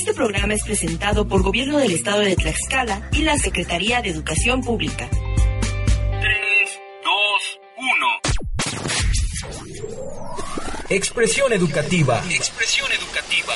Este programa es presentado por Gobierno del Estado de Tlaxcala y la Secretaría de Educación Pública. 3, 2, 1. Expresión educativa. Expresión educativa.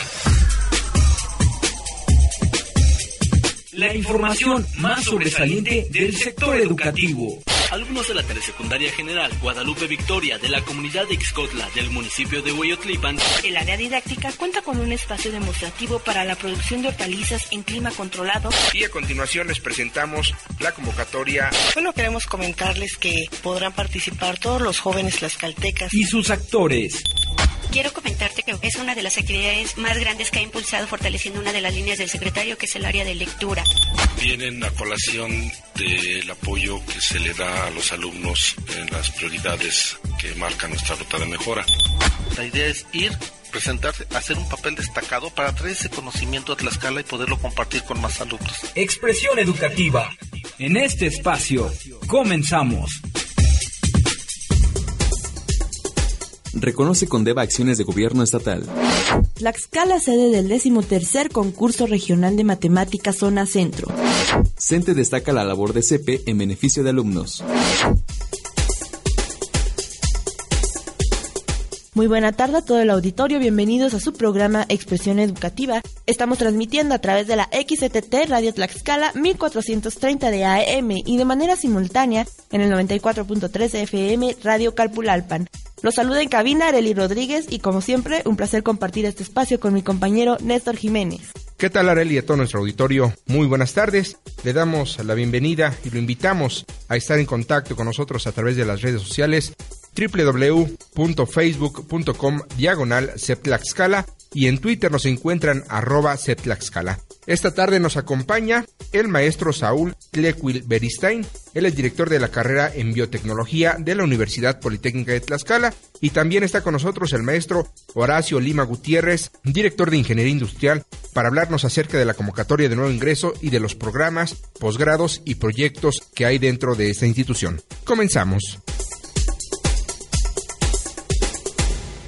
La información más sobresaliente del sector educativo. Alumnos de la Telesecundaria General Guadalupe Victoria de la comunidad de Ixcotla del municipio de Hueyotlipan. El área didáctica cuenta con un espacio demostrativo para la producción de hortalizas en clima controlado. Y a continuación les presentamos la convocatoria. Bueno, queremos comentarles que podrán participar todos los jóvenes tlaxcaltecas. Y sus actores. Quiero comentarte que es una de las actividades más grandes que ha impulsado fortaleciendo una de las líneas del secretario, que es el área de lectura. Vienen a colación del apoyo que se le da a los alumnos en las prioridades que marca nuestra ruta de mejora. La idea es ir, presentarse, hacer un papel destacado para traer ese conocimiento a Tlaxcala y poderlo compartir con más alumnos. Expresión educativa. En este espacio, comenzamos. Reconoce con DEVA acciones de gobierno estatal. Tlaxcala, sede del decimotercer concurso regional de matemáticas Zona Centro. CENTE destaca la labor de CEPE en beneficio de alumnos. Muy buena tarde a todo el auditorio, bienvenidos a su programa Expresión Educativa. Estamos transmitiendo a través de la XTT Radio Tlaxcala 1430 de AM y de manera simultánea en el 94.3 de FM Radio Calpulalpan. Los saluda en cabina Areli Rodríguez y como siempre un placer compartir este espacio con mi compañero Néstor Jiménez. ¿Qué tal Areli a todo nuestro auditorio? Muy buenas tardes. Le damos la bienvenida y lo invitamos a estar en contacto con nosotros a través de las redes sociales www.facebook.com diagonal y en Twitter nos encuentran arroba. Esta tarde nos acompaña el maestro Saúl Tlequil Beristain. Él es director de la carrera en biotecnología de la Universidad Politécnica de Tlaxcala. Y también está con nosotros el maestro Horacio Lima Gutiérrez, director de Ingeniería Industrial, para hablarnos acerca de la convocatoria de nuevo ingreso y de los programas, posgrados y proyectos que hay dentro de esta institución. Comenzamos.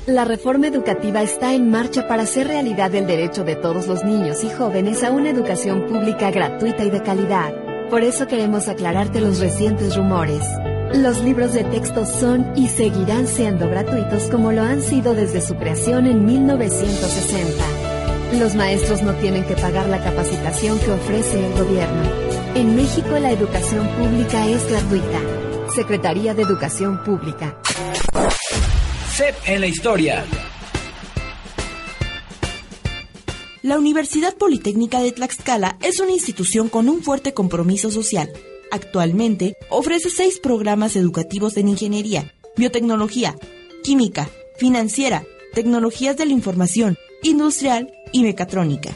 La reforma educativa está en marcha para hacer realidad el derecho de todos los niños y jóvenes a una educación pública gratuita y de calidad. Por eso queremos aclararte los recientes rumores. Los libros de texto son y seguirán siendo gratuitos como lo han sido desde su creación en 1960. Los maestros no tienen que pagar la capacitación que ofrece el gobierno. En México la educación pública es gratuita. Secretaría de Educación Pública. En la historia. La Universidad Politécnica de Tlaxcala es una institución con un fuerte compromiso social. Actualmente ofrece seis programas educativos en ingeniería, biotecnología, química, financiera, tecnologías de la información, industrial y mecatrónica.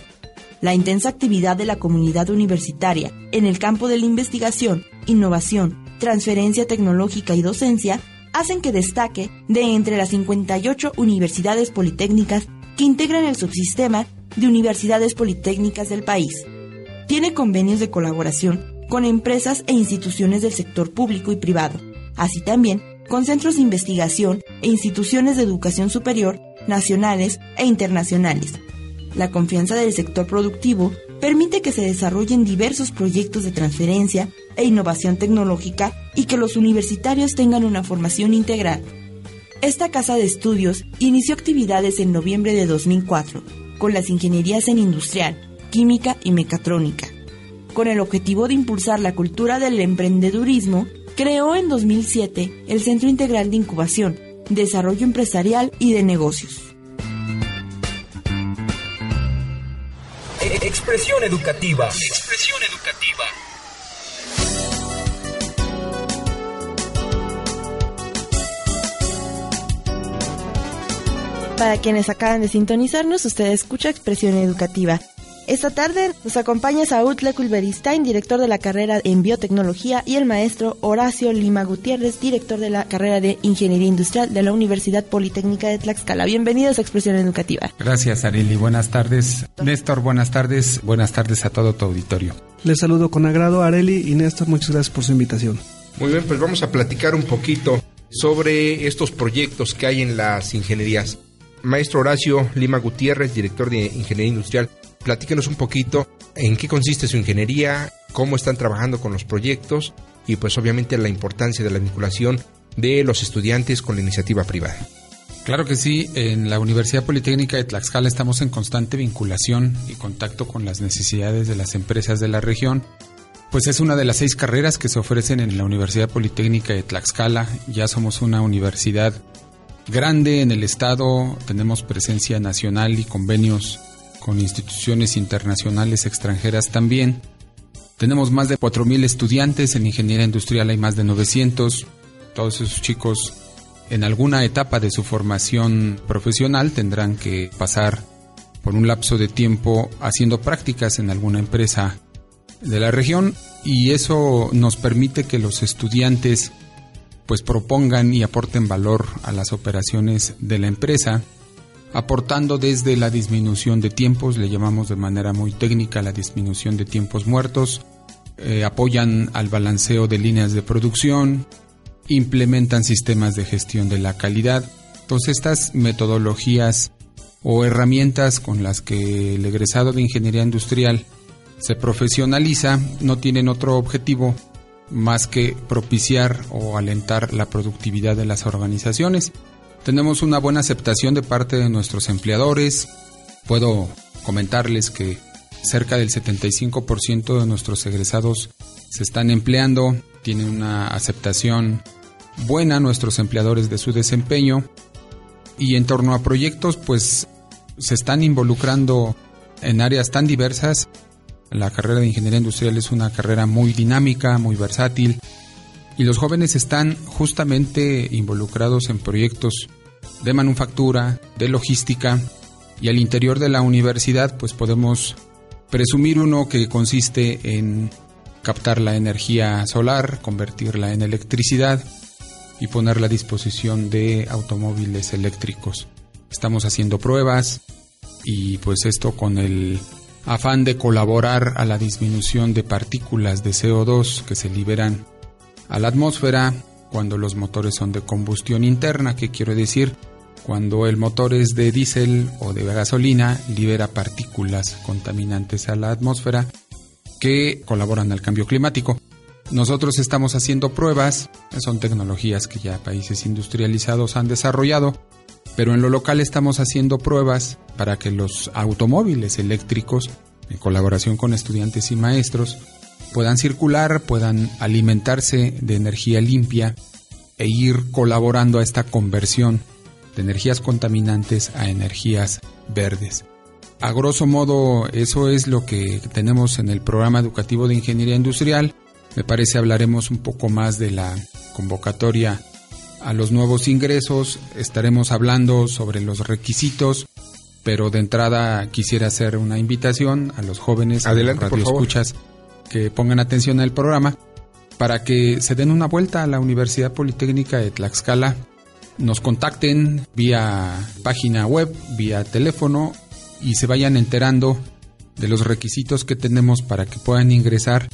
La intensa actividad de la comunidad universitaria en el campo de la investigación, innovación, transferencia tecnológica y docencia hacen que destaque de entre las 58 universidades politécnicas que integran el subsistema de universidades politécnicas del país. Tiene convenios de colaboración con empresas e instituciones del sector público y privado, así también con centros de investigación e instituciones de educación superior nacionales e internacionales. La confianza del sector productivo permite que se desarrollen diversos proyectos de transferencia e innovación tecnológica y que los universitarios tengan una formación integral. Esta casa de estudios inició actividades en noviembre de 2004 con las ingenierías en industrial, química y mecatrónica. Con el objetivo de impulsar la cultura del emprendedurismo, creó en 2007 el Centro Integral de Incubación, Desarrollo Empresarial y de Negocios. Expresión educativa. Expresión educativa. Para quienes acaban de sintonizarnos, usted escucha Expresión Educativa. Esta tarde nos acompaña Saúl Leculberistain, director de la carrera en biotecnología, y el maestro Horacio Lima Gutiérrez, director de la carrera de ingeniería industrial de la Universidad Politécnica de Tlaxcala. Bienvenidos a Expresión Educativa. Gracias, Areli. Buenas tardes. Néstor, buenas tardes. Buenas tardes a todo tu auditorio. Les saludo con agrado, Areli y Néstor. Muchas gracias por su invitación. Muy bien, pues vamos a platicar un poquito sobre estos proyectos que hay en las ingenierías. Maestro Horacio Lima Gutiérrez, director de Ingeniería Industrial, platíquenos un poquito en qué consiste su ingeniería, cómo están trabajando con los proyectos y pues obviamente la importancia de la vinculación de los estudiantes con la iniciativa privada. Claro que sí, en la Universidad Politécnica de Tlaxcala estamos en constante vinculación y contacto con las necesidades de las empresas de la región. Pues es una de las seis carreras que se ofrecen en la Universidad Politécnica de Tlaxcala. Ya somos una universidad grande en el estado, tenemos presencia nacional y convenios con instituciones internacionales extranjeras también. Tenemos más de 4.000 estudiantes en ingeniería industrial, hay más de 900. Todos esos chicos en alguna etapa de su formación profesional tendrán que pasar por un lapso de tiempo haciendo prácticas en alguna empresa de la región y eso nos permite que los estudiantes pues propongan y aporten valor a las operaciones de la empresa, aportando desde la disminución de tiempos, le llamamos de manera muy técnica la disminución de tiempos muertos, eh, apoyan al balanceo de líneas de producción, implementan sistemas de gestión de la calidad. Todas estas metodologías o herramientas con las que el egresado de ingeniería industrial se profesionaliza no tienen otro objetivo más que propiciar o alentar la productividad de las organizaciones. Tenemos una buena aceptación de parte de nuestros empleadores. Puedo comentarles que cerca del 75% de nuestros egresados se están empleando, tienen una aceptación buena nuestros empleadores de su desempeño y en torno a proyectos pues se están involucrando en áreas tan diversas. La carrera de ingeniería industrial es una carrera muy dinámica, muy versátil y los jóvenes están justamente involucrados en proyectos de manufactura, de logística y al interior de la universidad pues podemos presumir uno que consiste en captar la energía solar, convertirla en electricidad, y ponerla a disposición de automóviles eléctricos. Estamos haciendo pruebas y pues esto con el afán de colaborar a la disminución de partículas de CO2 que se liberan a la atmósfera cuando los motores son de combustión interna, que quiero decir, cuando el motor es de diésel o de gasolina, libera partículas contaminantes a la atmósfera que colaboran al cambio climático. Nosotros estamos haciendo pruebas, son tecnologías que ya países industrializados han desarrollado, pero en lo local estamos haciendo pruebas para que los automóviles eléctricos, en colaboración con estudiantes y maestros, puedan circular, puedan alimentarse de energía limpia e ir colaborando a esta conversión de energías contaminantes a energías verdes. A grosso modo, eso es lo que tenemos en el programa educativo de ingeniería industrial. Me parece hablaremos un poco más de la convocatoria a los nuevos ingresos, estaremos hablando sobre los requisitos, pero de entrada quisiera hacer una invitación a los jóvenes, Adelante, a los radioescuchas que pongan atención al programa para que se den una vuelta a la Universidad Politécnica de Tlaxcala, nos contacten vía página web, vía teléfono y se vayan enterando de los requisitos que tenemos para que puedan ingresar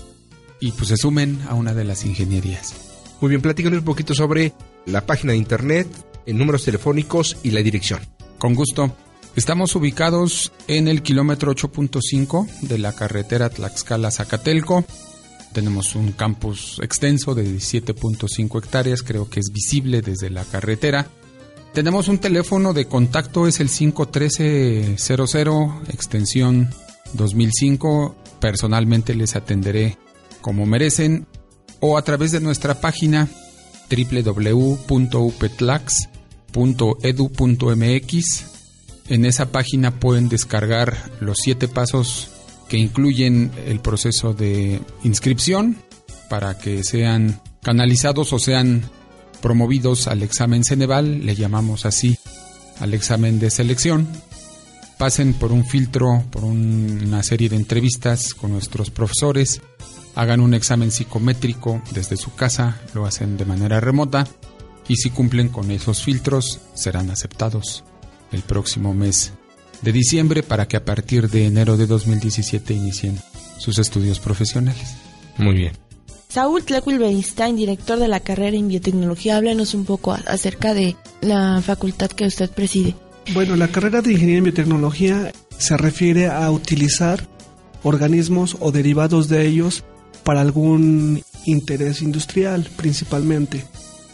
y pues se sumen a una de las ingenierías. Muy bien, platícanos un poquito sobre la página de internet, en números telefónicos y la dirección. Con gusto. Estamos ubicados en el kilómetro 8.5 de la carretera Tlaxcala-Zacatelco. Tenemos un campus extenso de 17.5 hectáreas, creo que es visible desde la carretera. Tenemos un teléfono de contacto, es el 51300, extensión 2005. Personalmente les atenderé como merecen o a través de nuestra página www.upetlax.edu.mx. En esa página pueden descargar los siete pasos que incluyen el proceso de inscripción para que sean canalizados o sean promovidos al examen Ceneval, le llamamos así al examen de selección. Pasen por un filtro, por una serie de entrevistas con nuestros profesores hagan un examen psicométrico desde su casa, lo hacen de manera remota y si cumplen con esos filtros serán aceptados el próximo mes de diciembre para que a partir de enero de 2017 inicien sus estudios profesionales. Muy bien. Saúl Tlequil director de la carrera en biotecnología, háblenos un poco acerca de la facultad que usted preside. Bueno, la carrera de Ingeniería en Biotecnología se refiere a utilizar organismos o derivados de ellos para algún interés industrial principalmente.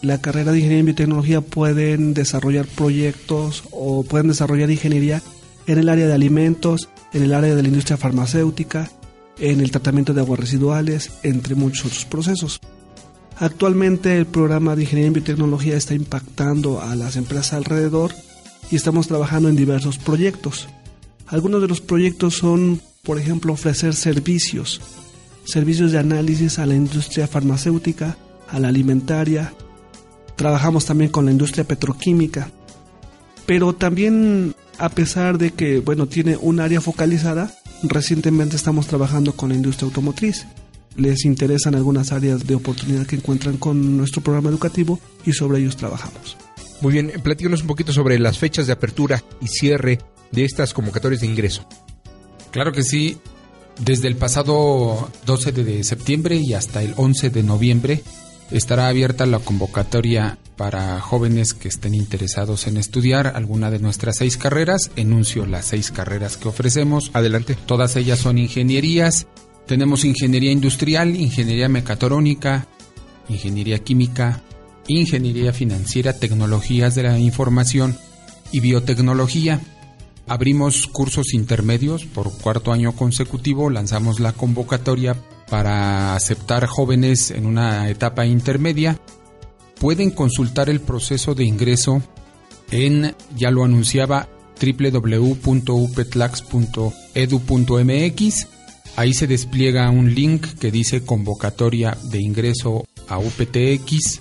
La carrera de Ingeniería en Biotecnología pueden desarrollar proyectos o pueden desarrollar ingeniería en el área de alimentos, en el área de la industria farmacéutica, en el tratamiento de aguas residuales, entre muchos otros procesos. Actualmente el programa de Ingeniería en Biotecnología está impactando a las empresas alrededor y estamos trabajando en diversos proyectos. Algunos de los proyectos son, por ejemplo, ofrecer servicios, servicios de análisis a la industria farmacéutica, a la alimentaria. Trabajamos también con la industria petroquímica. Pero también, a pesar de que, bueno, tiene un área focalizada, recientemente estamos trabajando con la industria automotriz. Les interesan algunas áreas de oportunidad que encuentran con nuestro programa educativo y sobre ellos trabajamos. Muy bien, platícanos un poquito sobre las fechas de apertura y cierre de estas convocatorias de ingreso. Claro que sí. Desde el pasado 12 de septiembre y hasta el 11 de noviembre estará abierta la convocatoria para jóvenes que estén interesados en estudiar alguna de nuestras seis carreras. Enuncio las seis carreras que ofrecemos. Adelante. Todas ellas son ingenierías. Tenemos ingeniería industrial, ingeniería mecatrónica, ingeniería química, ingeniería financiera, tecnologías de la información y biotecnología. Abrimos cursos intermedios por cuarto año consecutivo, lanzamos la convocatoria para aceptar jóvenes en una etapa intermedia. Pueden consultar el proceso de ingreso en, ya lo anunciaba, www.upetlax.edu.mx. Ahí se despliega un link que dice convocatoria de ingreso a UPTX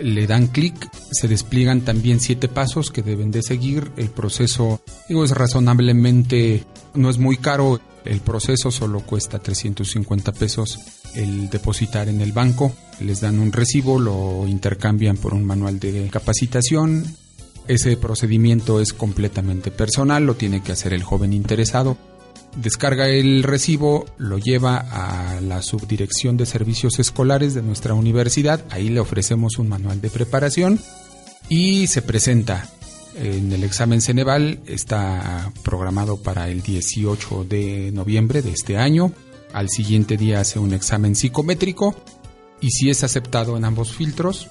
le dan clic, se despliegan también siete pasos que deben de seguir. El proceso, digo, es razonablemente, no es muy caro. El proceso solo cuesta 350 pesos el depositar en el banco. Les dan un recibo, lo intercambian por un manual de capacitación. Ese procedimiento es completamente personal, lo tiene que hacer el joven interesado descarga el recibo, lo lleva a la subdirección de servicios escolares de nuestra universidad, ahí le ofrecemos un manual de preparación y se presenta. En el examen Ceneval, está programado para el 18 de noviembre de este año, al siguiente día hace un examen psicométrico y si es aceptado en ambos filtros,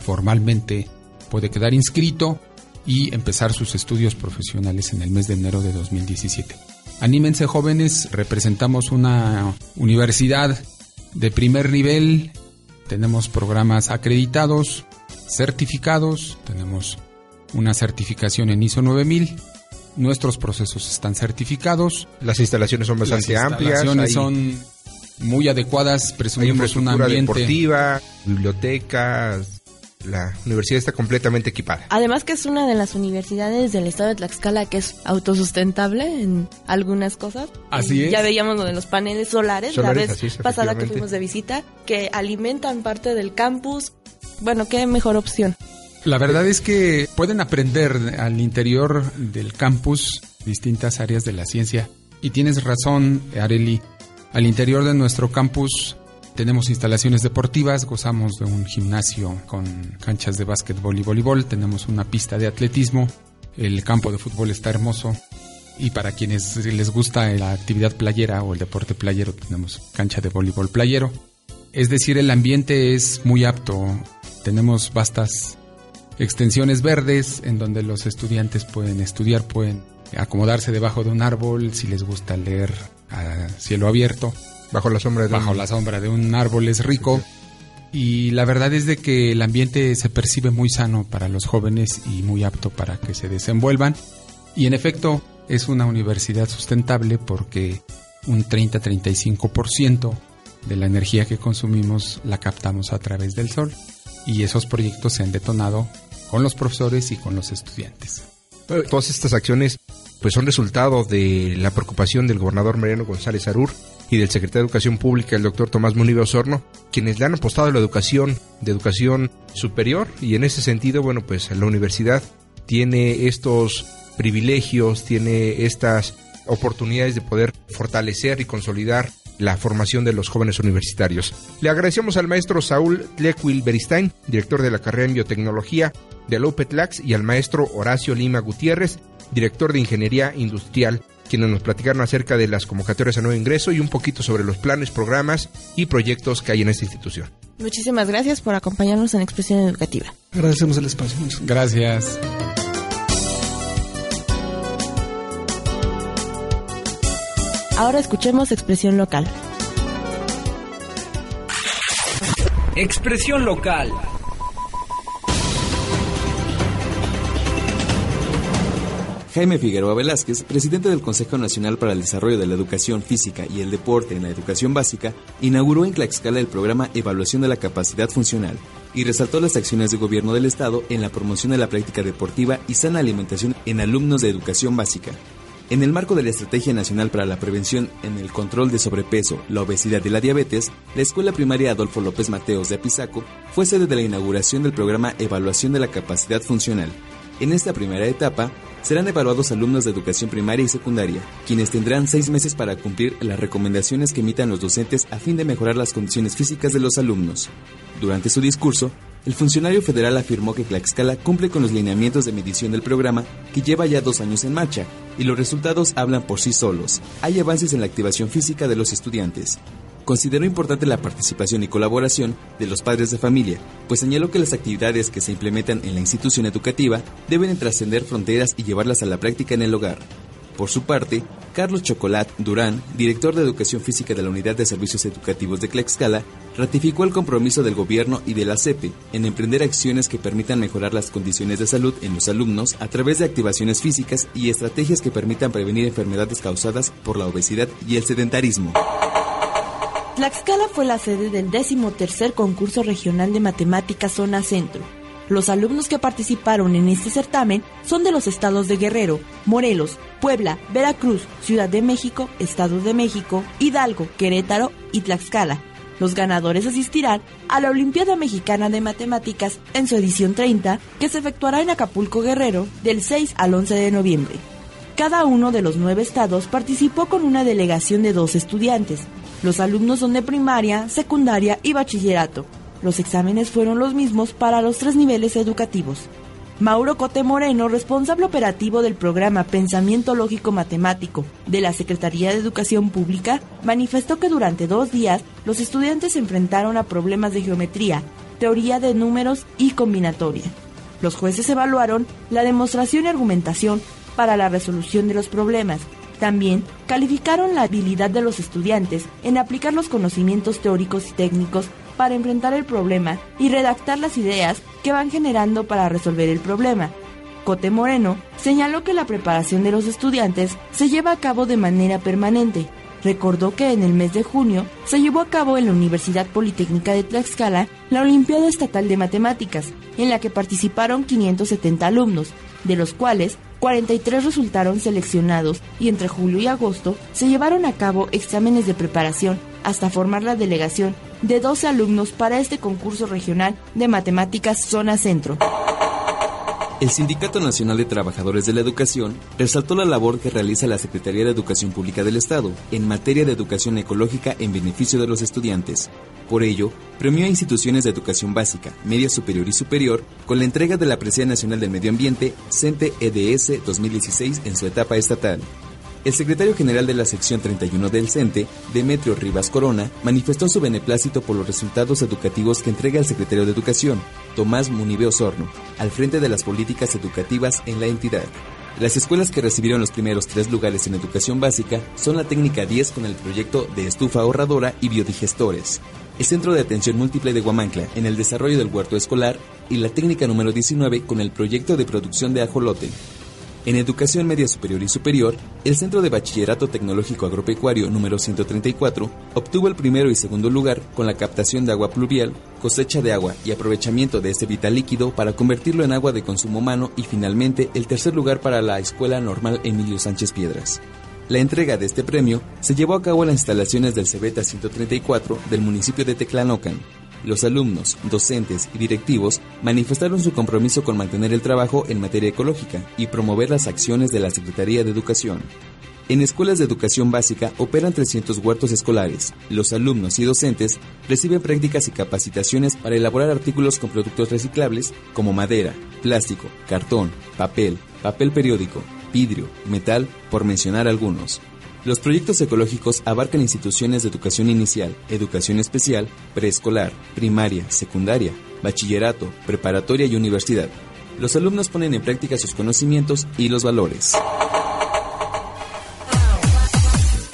formalmente puede quedar inscrito y empezar sus estudios profesionales en el mes de enero de 2017. Anímense jóvenes, representamos una universidad de primer nivel, tenemos programas acreditados, certificados, tenemos una certificación en ISO 9000, nuestros procesos están certificados. Las instalaciones son bastante amplias. Las instalaciones son muy adecuadas, presumimos un ambiente deportiva, bibliotecas, la universidad está completamente equipada. Además que es una de las universidades del estado de Tlaxcala que es autosustentable en algunas cosas. Así es. Ya veíamos lo de los paneles solares, la vez pasada que fuimos de visita, que alimentan parte del campus. Bueno, qué mejor opción. La verdad es que pueden aprender al interior del campus distintas áreas de la ciencia. Y tienes razón, Areli. Al interior de nuestro campus tenemos instalaciones deportivas, gozamos de un gimnasio con canchas de básquetbol y voleibol, tenemos una pista de atletismo, el campo de fútbol está hermoso y para quienes les gusta la actividad playera o el deporte playero tenemos cancha de voleibol playero. Es decir, el ambiente es muy apto, tenemos vastas extensiones verdes en donde los estudiantes pueden estudiar, pueden acomodarse debajo de un árbol si les gusta leer a cielo abierto Bajo la sombra de Bajo un... la sombra de un árbol es rico. Y la verdad es de que el ambiente se percibe muy sano para los jóvenes y muy apto para que se desenvuelvan. Y en efecto, es una universidad sustentable porque un 30-35% de la energía que consumimos la captamos a través del sol. Y esos proyectos se han detonado con los profesores y con los estudiantes. Todas estas acciones pues son resultado de la preocupación del gobernador Mariano González Arur y del secretario de Educación Pública, el doctor Tomás Munibe Osorno, quienes le han apostado a la educación, de educación superior, y en ese sentido, bueno, pues la universidad tiene estos privilegios, tiene estas oportunidades de poder fortalecer y consolidar la formación de los jóvenes universitarios. Le agradecemos al maestro Saúl Lequil Beristain, director de la carrera en biotecnología de la y al maestro Horacio Lima Gutiérrez, director de Ingeniería Industrial, quienes nos platicaron acerca de las convocatorias a nuevo ingreso y un poquito sobre los planes, programas y proyectos que hay en esta institución. Muchísimas gracias por acompañarnos en Expresión Educativa. Agradecemos el espacio. Gracias. Ahora escuchemos Expresión Local. Expresión Local. Jaime Figueroa Velázquez, presidente del Consejo Nacional para el Desarrollo de la Educación Física y el Deporte en la Educación Básica, inauguró en Tlaxcala el programa Evaluación de la Capacidad Funcional y resaltó las acciones de gobierno del Estado en la promoción de la práctica deportiva y sana alimentación en alumnos de educación básica. En el marco de la Estrategia Nacional para la Prevención en el Control de Sobrepeso, la Obesidad y la Diabetes, la Escuela Primaria Adolfo López Mateos de Apizaco fue sede de la inauguración del programa Evaluación de la Capacidad Funcional. En esta primera etapa, serán evaluados alumnos de educación primaria y secundaria, quienes tendrán seis meses para cumplir las recomendaciones que emitan los docentes a fin de mejorar las condiciones físicas de los alumnos. Durante su discurso, el funcionario federal afirmó que Tlaxcala cumple con los lineamientos de medición del programa, que lleva ya dos años en marcha, y los resultados hablan por sí solos. Hay avances en la activación física de los estudiantes consideró importante la participación y colaboración de los padres de familia, pues señaló que las actividades que se implementan en la institución educativa deben trascender fronteras y llevarlas a la práctica en el hogar. Por su parte, Carlos Chocolat Durán, director de Educación Física de la Unidad de Servicios Educativos de Tlaxcala, ratificó el compromiso del gobierno y de la CEPE en emprender acciones que permitan mejorar las condiciones de salud en los alumnos a través de activaciones físicas y estrategias que permitan prevenir enfermedades causadas por la obesidad y el sedentarismo. Tlaxcala fue la sede del 13 concurso regional de matemáticas Zona Centro. Los alumnos que participaron en este certamen son de los estados de Guerrero, Morelos, Puebla, Veracruz, Ciudad de México, Estado de México, Hidalgo, Querétaro y Tlaxcala. Los ganadores asistirán a la Olimpiada Mexicana de Matemáticas en su edición 30, que se efectuará en Acapulco Guerrero del 6 al 11 de noviembre. Cada uno de los nueve estados participó con una delegación de dos estudiantes, los alumnos son de primaria, secundaria y bachillerato. Los exámenes fueron los mismos para los tres niveles educativos. Mauro Cote Moreno, responsable operativo del programa Pensamiento Lógico Matemático de la Secretaría de Educación Pública, manifestó que durante dos días los estudiantes se enfrentaron a problemas de geometría, teoría de números y combinatoria. Los jueces evaluaron la demostración y argumentación para la resolución de los problemas, también calificaron la habilidad de los estudiantes en aplicar los conocimientos teóricos y técnicos para enfrentar el problema y redactar las ideas que van generando para resolver el problema. Cote Moreno señaló que la preparación de los estudiantes se lleva a cabo de manera permanente. Recordó que en el mes de junio se llevó a cabo en la Universidad Politécnica de Tlaxcala la Olimpiada Estatal de Matemáticas, en la que participaron 570 alumnos, de los cuales 43 resultaron seleccionados y entre julio y agosto se llevaron a cabo exámenes de preparación hasta formar la delegación de 12 alumnos para este concurso regional de matemáticas Zona Centro. El Sindicato Nacional de Trabajadores de la Educación resaltó la labor que realiza la Secretaría de Educación Pública del Estado en materia de educación ecológica en beneficio de los estudiantes. Por ello, premió a instituciones de educación básica, media superior y superior con la entrega de la Presidencia Nacional del Medio Ambiente, CENTE EDS 2016 en su etapa estatal. El secretario general de la sección 31 del CENTE, Demetrio Rivas Corona, manifestó su beneplácito por los resultados educativos que entrega el secretario de Educación, Tomás Munibe Osorno, al frente de las políticas educativas en la entidad. Las escuelas que recibieron los primeros tres lugares en educación básica son la técnica 10 con el proyecto de estufa ahorradora y biodigestores, el Centro de Atención Múltiple de Guamancla en el desarrollo del huerto escolar y la técnica número 19 con el proyecto de producción de ajolote. En educación media superior y superior, el Centro de Bachillerato Tecnológico Agropecuario número 134 obtuvo el primero y segundo lugar con la captación de agua pluvial, cosecha de agua y aprovechamiento de este vital líquido para convertirlo en agua de consumo humano y finalmente el tercer lugar para la Escuela Normal Emilio Sánchez Piedras. La entrega de este premio se llevó a cabo en las instalaciones del Cebeta 134 del municipio de Teclanocan, los alumnos, docentes y directivos manifestaron su compromiso con mantener el trabajo en materia ecológica y promover las acciones de la Secretaría de Educación. En escuelas de educación básica operan 300 huertos escolares. Los alumnos y docentes reciben prácticas y capacitaciones para elaborar artículos con productos reciclables como madera, plástico, cartón, papel, papel periódico, vidrio, metal, por mencionar algunos. Los proyectos ecológicos abarcan instituciones de educación inicial, educación especial, preescolar, primaria, secundaria, bachillerato, preparatoria y universidad. Los alumnos ponen en práctica sus conocimientos y los valores.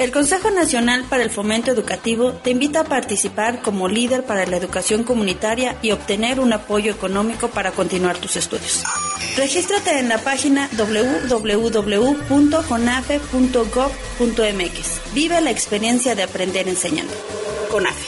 El Consejo Nacional para el Fomento Educativo te invita a participar como líder para la educación comunitaria y obtener un apoyo económico para continuar tus estudios. Regístrate en la página www.conafe.gov.mx. Vive la experiencia de aprender enseñando. CONAFE.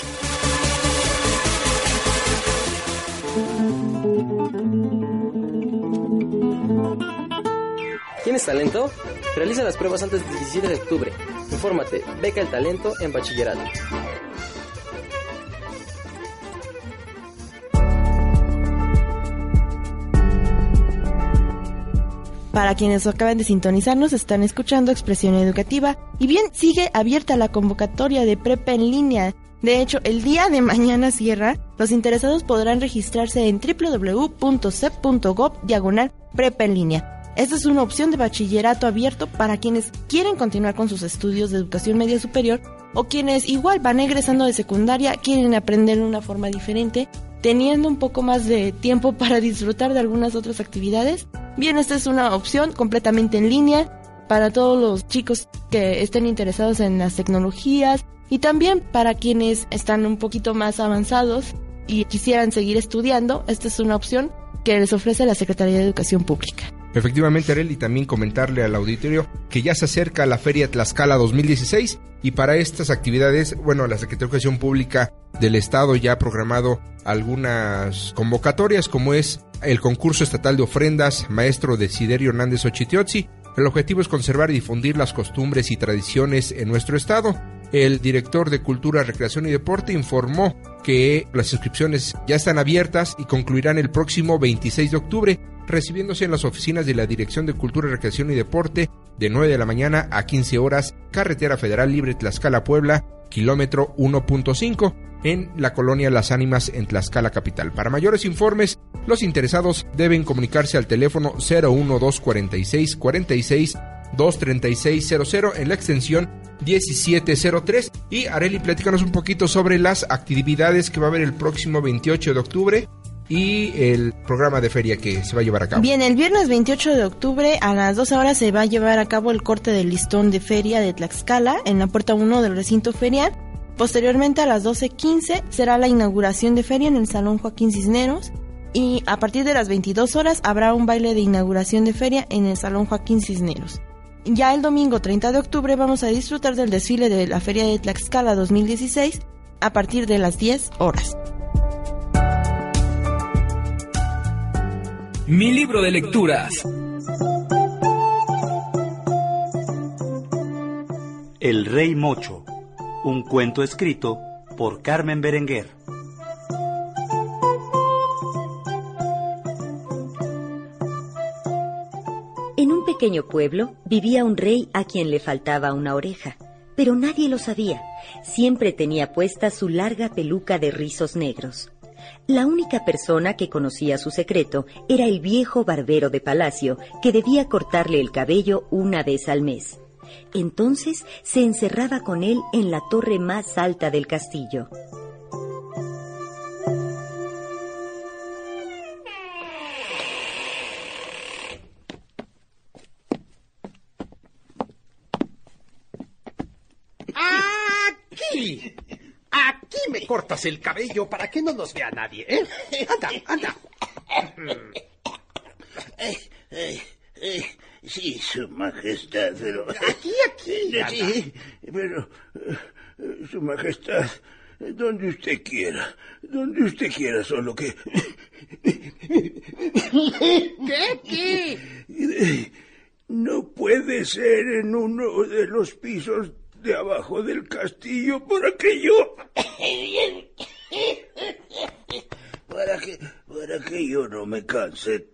¿Tienes talento? Realiza las pruebas antes del 17 de octubre. Infórmate, beca el talento en bachillerato. Para quienes acaban de sintonizarnos, están escuchando Expresión Educativa. Y bien, sigue abierta la convocatoria de prepa en línea. De hecho, el día de mañana cierra. Los interesados podrán registrarse en www.cep.gov diagonal prepa en línea. Esta es una opción de bachillerato abierto para quienes quieren continuar con sus estudios de educación media superior o quienes igual van egresando de secundaria, quieren aprender de una forma diferente, teniendo un poco más de tiempo para disfrutar de algunas otras actividades. Bien, esta es una opción completamente en línea para todos los chicos que estén interesados en las tecnologías y también para quienes están un poquito más avanzados y quisieran seguir estudiando. Esta es una opción que les ofrece la Secretaría de Educación Pública. Efectivamente, Areli, también comentarle al auditorio que ya se acerca la Feria Tlaxcala 2016 y para estas actividades, bueno, la Secretaría de Educación Pública del Estado ya ha programado algunas convocatorias como es el concurso estatal de ofrendas Maestro Desiderio Hernández Ochitiotzi. El objetivo es conservar y difundir las costumbres y tradiciones en nuestro estado. El director de Cultura, Recreación y Deporte informó que las inscripciones ya están abiertas y concluirán el próximo 26 de octubre recibiéndose en las oficinas de la Dirección de Cultura, Recreación y Deporte de 9 de la mañana a 15 horas, Carretera Federal Libre Tlaxcala Puebla, kilómetro 1.5, en la colonia Las Ánimas en Tlaxcala Capital. Para mayores informes, los interesados deben comunicarse al teléfono 01246 46 23600 en la extensión 1703. Y Areli, platícanos un poquito sobre las actividades que va a haber el próximo 28 de octubre y el programa de feria que se va a llevar a cabo. Bien, el viernes 28 de octubre a las 12 horas se va a llevar a cabo el corte del listón de feria de Tlaxcala en la puerta 1 del recinto ferial. Posteriormente a las 12.15 será la inauguración de feria en el Salón Joaquín Cisneros y a partir de las 22 horas habrá un baile de inauguración de feria en el Salón Joaquín Cisneros. Ya el domingo 30 de octubre vamos a disfrutar del desfile de la Feria de Tlaxcala 2016 a partir de las 10 horas. Mi libro de lecturas. El Rey Mocho, un cuento escrito por Carmen Berenguer. En un pequeño pueblo vivía un rey a quien le faltaba una oreja, pero nadie lo sabía. Siempre tenía puesta su larga peluca de rizos negros. La única persona que conocía su secreto era el viejo barbero de palacio, que debía cortarle el cabello una vez al mes. Entonces se encerraba con él en la torre más alta del castillo. ¡Aquí! Aquí me cortas el cabello para que no nos vea nadie, ¿eh? Anda, anda. Sí, su majestad, pero... Aquí, aquí. Sí, pero... Su majestad, donde usted quiera, donde usted quiera, solo que... ¿Qué? ¿Qué? No puede ser en uno de los pisos de abajo del castillo para que yo... para que, para que yo no me canse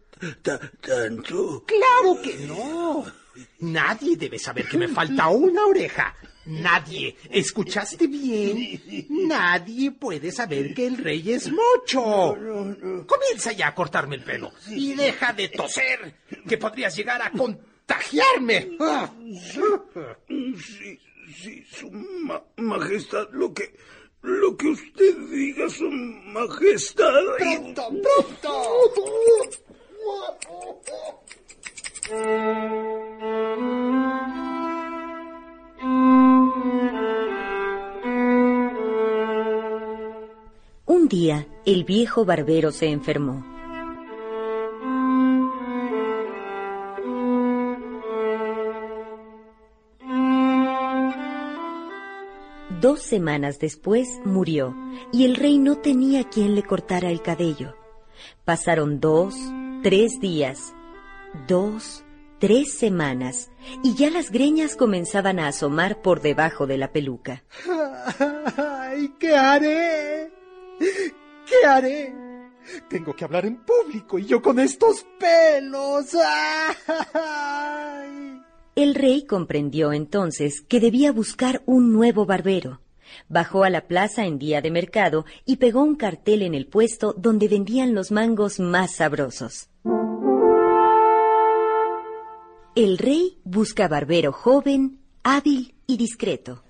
tanto. Claro que no. Nadie debe saber que me falta una oreja. Nadie. ¿Escuchaste bien? Nadie puede saber que el rey es mocho. Comienza ya a cortarme el pelo. Y deja de toser, que podrías llegar a contagiarme. Sí, sí, su majestad, lo que, lo que usted diga, su majestad. ¡Pronto, pronto! Un día, el viejo barbero se enfermó. Dos semanas después murió y el rey no tenía quien le cortara el cabello. Pasaron dos, tres días, dos, tres semanas y ya las greñas comenzaban a asomar por debajo de la peluca. ¡Ay, qué haré! ¿Qué haré? Tengo que hablar en público y yo con estos pelos. ¡Ay! El rey comprendió entonces que debía buscar un nuevo barbero. Bajó a la plaza en día de mercado y pegó un cartel en el puesto donde vendían los mangos más sabrosos. El rey busca barbero joven, hábil y discreto.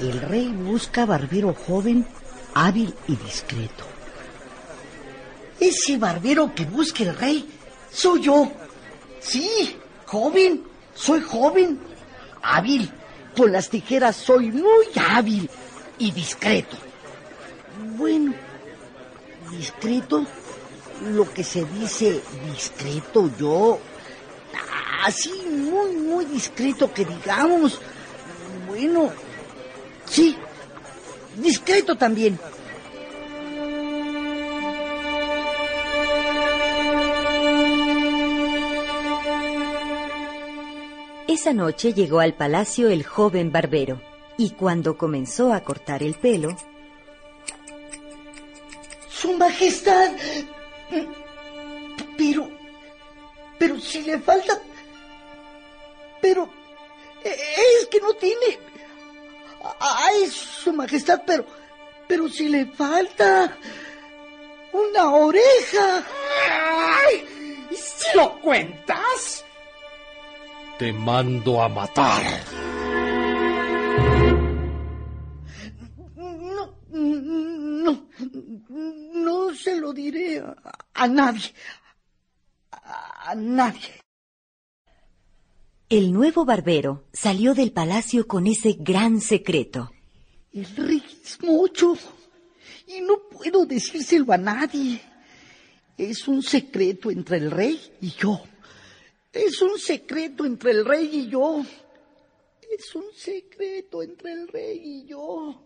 El rey busca barbero joven, hábil y discreto. Ese barbero que busca el rey soy yo. Sí, joven, soy joven, hábil. Con las tijeras soy muy hábil y discreto. Bueno, discreto, lo que se dice discreto yo. Así, muy, muy discreto que digamos. Bueno, sí, discreto también. Esa noche llegó al palacio el joven barbero, y cuando comenzó a cortar el pelo... Su Majestad. Pero... Pero si le falta... Pero... Es que no tiene... Ay, Su Majestad, pero... Pero si le falta... Una oreja. ¡Ay! ¿Si lo cuentas? Te mando a matar. No, no, no se lo diré a, a nadie. A, a nadie. El nuevo barbero salió del palacio con ese gran secreto. El rey es mucho y no puedo decírselo a nadie. Es un secreto entre el rey y yo. Es un secreto entre el rey y yo. Es un secreto entre el rey y yo.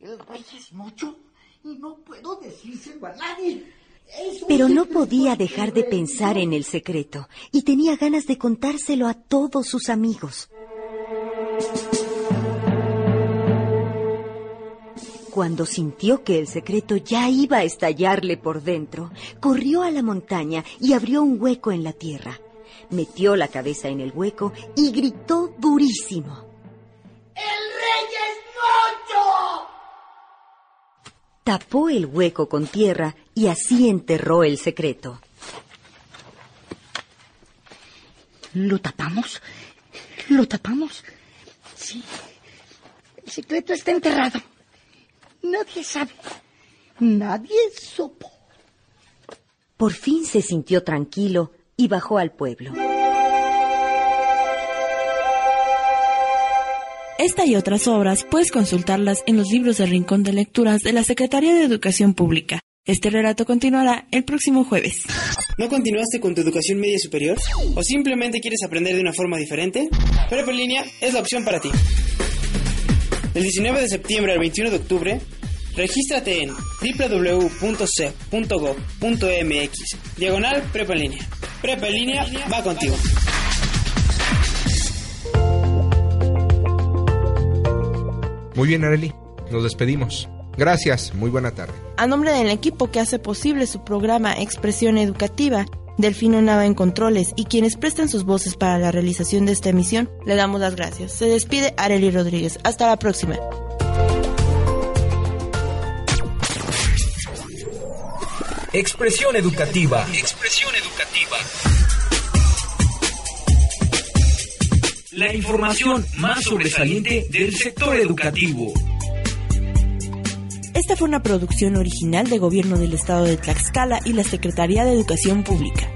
El rey es mucho y no puedo decírselo a nadie. Pero no podía dejar de pensar en el secreto y tenía ganas de contárselo a todos sus amigos. Cuando sintió que el secreto ya iba a estallarle por dentro, corrió a la montaña y abrió un hueco en la tierra. Metió la cabeza en el hueco y gritó durísimo. ¡El rey es mucho! Tapó el hueco con tierra y así enterró el secreto. ¿Lo tapamos? ¿Lo tapamos? Sí. El secreto está enterrado. Nadie sabe. Nadie supo. Por fin se sintió tranquilo y bajó al pueblo. Esta y otras obras puedes consultarlas en los libros de Rincón de Lecturas de la Secretaría de Educación Pública. Este relato continuará el próximo jueves. ¿No continuaste con tu educación media superior? ¿O simplemente quieres aprender de una forma diferente? Prep en línea es la opción para ti. Del 19 de septiembre al 21 de octubre, regístrate en www.c.gov.mx diagonal prepa en línea. Prepa en línea va contigo. Muy bien, Areli. Nos despedimos. Gracias. Muy buena tarde. A nombre del equipo que hace posible su programa Expresión Educativa, Delfino Nava en Controles y quienes prestan sus voces para la realización de esta emisión, le damos las gracias. Se despide Areli Rodríguez. Hasta la próxima. Expresión educativa. Expresión educativa. La información más sobresaliente del sector educativo. Esta fue una producción original de Gobierno del Estado de Tlaxcala y la Secretaría de Educación Pública.